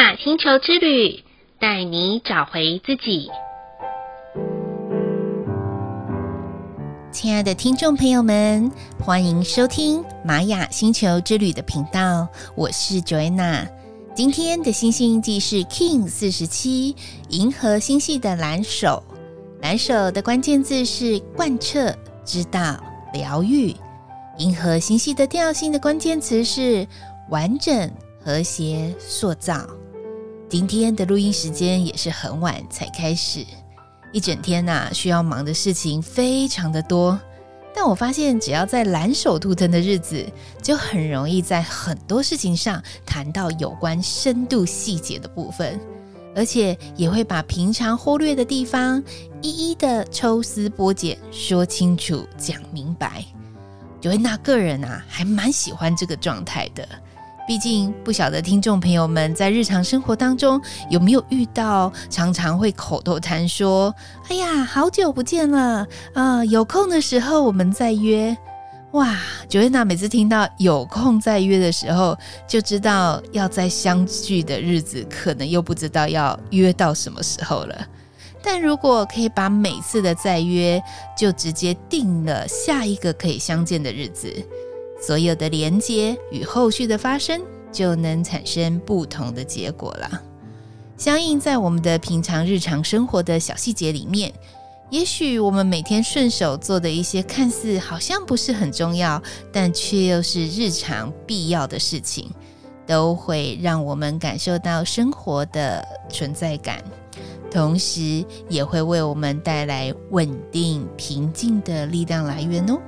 雅星球之旅，带你找回自己。亲爱的听众朋友们，欢迎收听玛雅星球之旅的频道，我是 Joanna。今天的星星印记是 King 四十七，银河星系的蓝手。蓝手的关键字是贯彻、知道、疗愈。银河星系的调性的关键词是完整、和谐、塑造。今天的录音时间也是很晚才开始。一整天呐、啊，需要忙的事情非常的多，但我发现只要在蓝手图腾的日子，就很容易在很多事情上谈到有关深度细节的部分，而且也会把平常忽略的地方一一的抽丝剥茧，说清楚、讲明白。Joanna 个人啊，还蛮喜欢这个状态的。毕竟不晓得听众朋友们在日常生活当中有没有遇到，常常会口头谈说：“哎呀，好久不见了啊，有空的时候我们再约。”哇九月娜每次听到有空再约的时候，就知道要再相聚的日子可能又不知道要约到什么时候了。但如果可以把每次的再约就直接定了下一个可以相见的日子。所有的连接与后续的发生，就能产生不同的结果了。相应在我们的平常日常生活的小细节里面，也许我们每天顺手做的一些看似好像不是很重要，但却又是日常必要的事情，都会让我们感受到生活的存在感，同时也会为我们带来稳定平静的力量来源哦。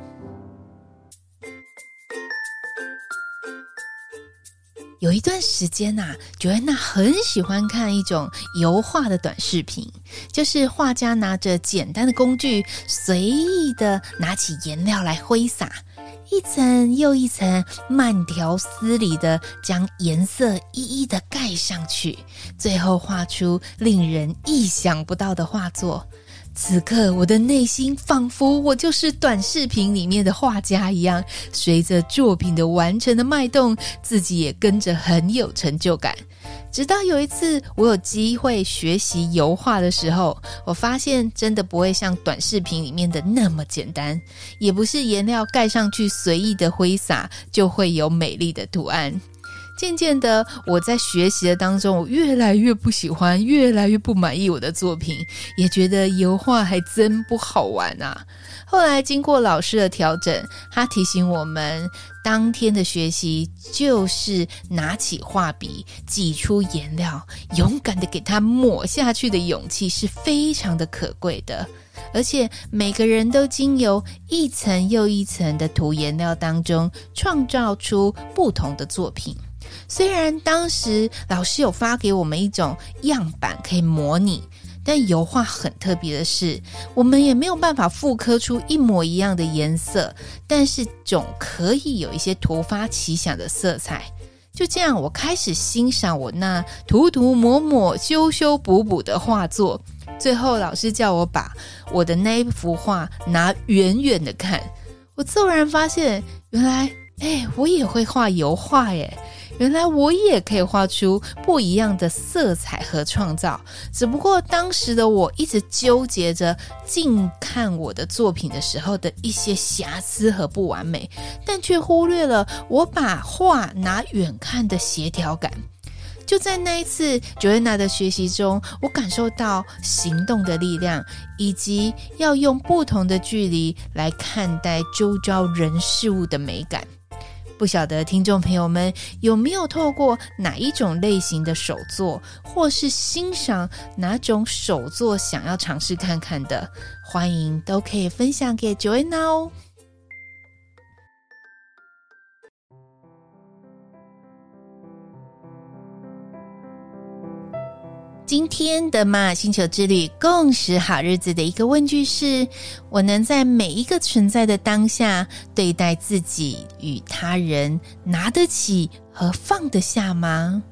有一段时间呐、啊，Joanna 很喜欢看一种油画的短视频，就是画家拿着简单的工具，随意的拿起颜料来挥洒，一层又一层，慢条斯理的将颜色一一的盖上去，最后画出令人意想不到的画作。此刻，我的内心仿佛我就是短视频里面的画家一样，随着作品的完成的脉动，自己也跟着很有成就感。直到有一次，我有机会学习油画的时候，我发现真的不会像短视频里面的那么简单，也不是颜料盖上去随意的挥洒就会有美丽的图案。渐渐的，我在学习的当中，我越来越不喜欢，越来越不满意我的作品，也觉得油画还真不好玩啊。后来经过老师的调整，他提醒我们，当天的学习就是拿起画笔，挤出颜料，勇敢的给它抹下去的勇气是非常的可贵的。而且每个人都经由一层又一层的涂颜料当中，创造出不同的作品。虽然当时老师有发给我们一种样板可以模拟，但油画很特别的是，我们也没有办法复刻出一模一样的颜色，但是总可以有一些突发奇想的色彩。就这样，我开始欣赏我那涂涂抹抹、修修补补的画作。最后，老师叫我把我的那一幅画拿远远的看，我骤然发现，原来，哎，我也会画油画耶。原来我也可以画出不一样的色彩和创造，只不过当时的我一直纠结着近看我的作品的时候的一些瑕疵和不完美，但却忽略了我把画拿远看的协调感。就在那一次 Joanna 的学习中，我感受到行动的力量，以及要用不同的距离来看待周遭人事物的美感。不晓得听众朋友们有没有透过哪一种类型的手作，或是欣赏哪种手作想要尝试看看的，欢迎都可以分享给 Joanna 哦。今天的玛雅星球之旅共识好日子的一个问句是：我能在每一个存在的当下对待自己与他人，拿得起和放得下吗？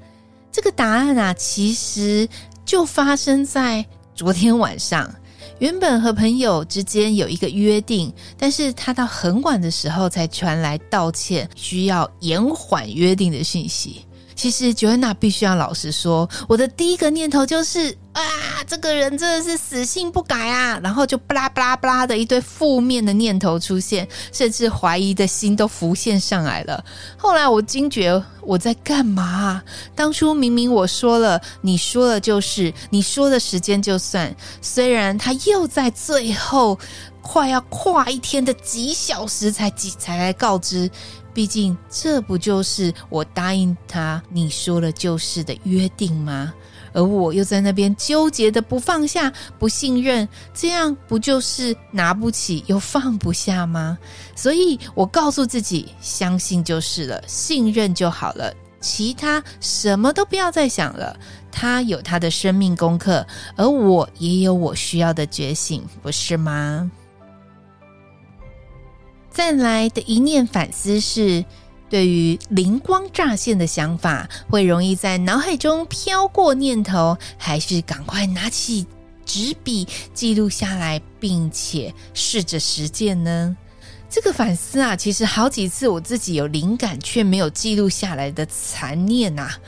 这个答案啊，其实就发生在昨天晚上。原本和朋友之间有一个约定，但是他到很晚的时候才传来道歉，需要延缓约定的讯息。其实 Joanna 必须要老实说，我的第一个念头就是啊，这个人真的是死性不改啊，然后就巴拉巴拉巴拉的一堆负面的念头出现，甚至怀疑的心都浮现上来了。后来我惊觉我在干嘛？当初明明我说了，你说了就是，你说的时间就算。虽然他又在最后快要跨一天的几小时才几才来告知。毕竟，这不就是我答应他你说了就是的约定吗？而我又在那边纠结的不放下、不信任，这样不就是拿不起又放不下吗？所以我告诉自己，相信就是了，信任就好了，其他什么都不要再想了。他有他的生命功课，而我也有我需要的觉醒，不是吗？再来的一念反思是，对于灵光乍现的想法，会容易在脑海中飘过念头，还是赶快拿起纸笔记录下来，并且试着实践呢？这个反思啊，其实好几次我自己有灵感却没有记录下来的残念呐、啊。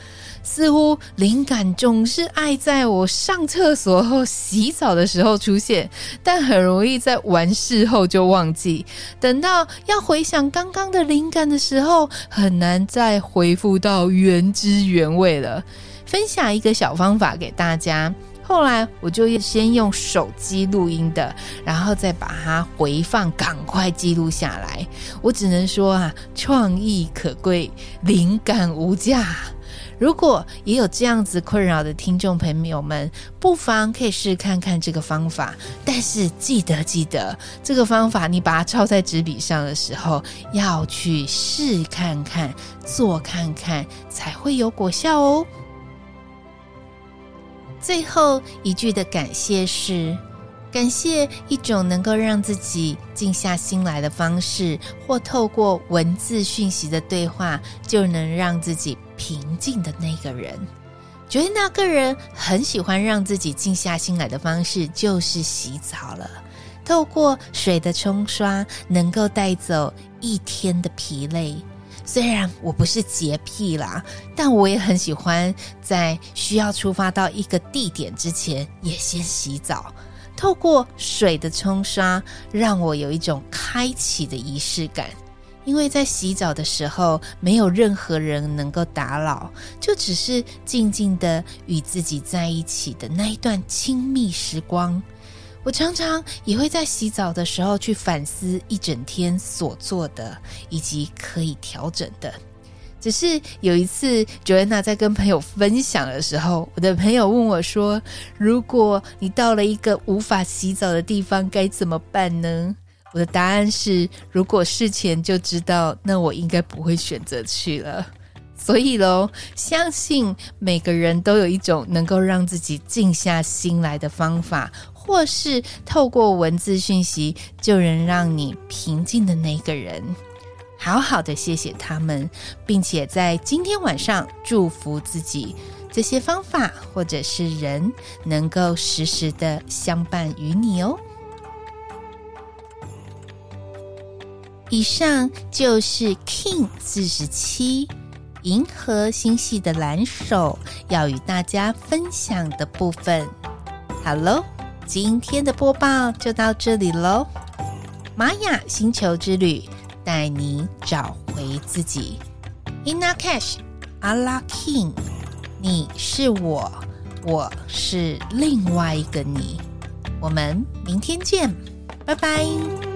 似乎灵感总是爱在我上厕所后、洗澡的时候出现，但很容易在完事后就忘记。等到要回想刚刚的灵感的时候，很难再恢复到原汁原味了。分享一个小方法给大家。后来我就先用手机录音的，然后再把它回放，赶快记录下来。我只能说啊，创意可贵，灵感无价。如果也有这样子困扰的听众朋友们，不妨可以试看看这个方法。但是记得记得，这个方法你把它抄在纸笔上的时候，要去试看看、做看看，才会有果效哦。最后一句的感谢是。感谢一种能够让自己静下心来的方式，或透过文字讯息的对话，就能让自己平静的那个人。觉得那个人很喜欢让自己静下心来的方式，就是洗澡了。透过水的冲刷，能够带走一天的疲累。虽然我不是洁癖啦，但我也很喜欢在需要出发到一个地点之前，也先洗澡。透过水的冲刷，让我有一种开启的仪式感。因为在洗澡的时候，没有任何人能够打扰，就只是静静的与自己在一起的那一段亲密时光。我常常也会在洗澡的时候去反思一整天所做的，以及可以调整的。只是有一次，Joanna 在跟朋友分享的时候，我的朋友问我说：“如果你到了一个无法洗澡的地方，该怎么办呢？”我的答案是：如果事前就知道，那我应该不会选择去了。所以喽，相信每个人都有一种能够让自己静下心来的方法，或是透过文字讯息就能让你平静的那个人。好好的谢谢他们，并且在今天晚上祝福自己，这些方法或者是人能够时时的相伴于你哦。以上就是 King 四十七银河星系的蓝手要与大家分享的部分。好喽，今天的播报就到这里喽，玛雅星球之旅。带你找回自己，Ina Cash Ala King，你是我，我是另外一个你，我们明天见，拜拜。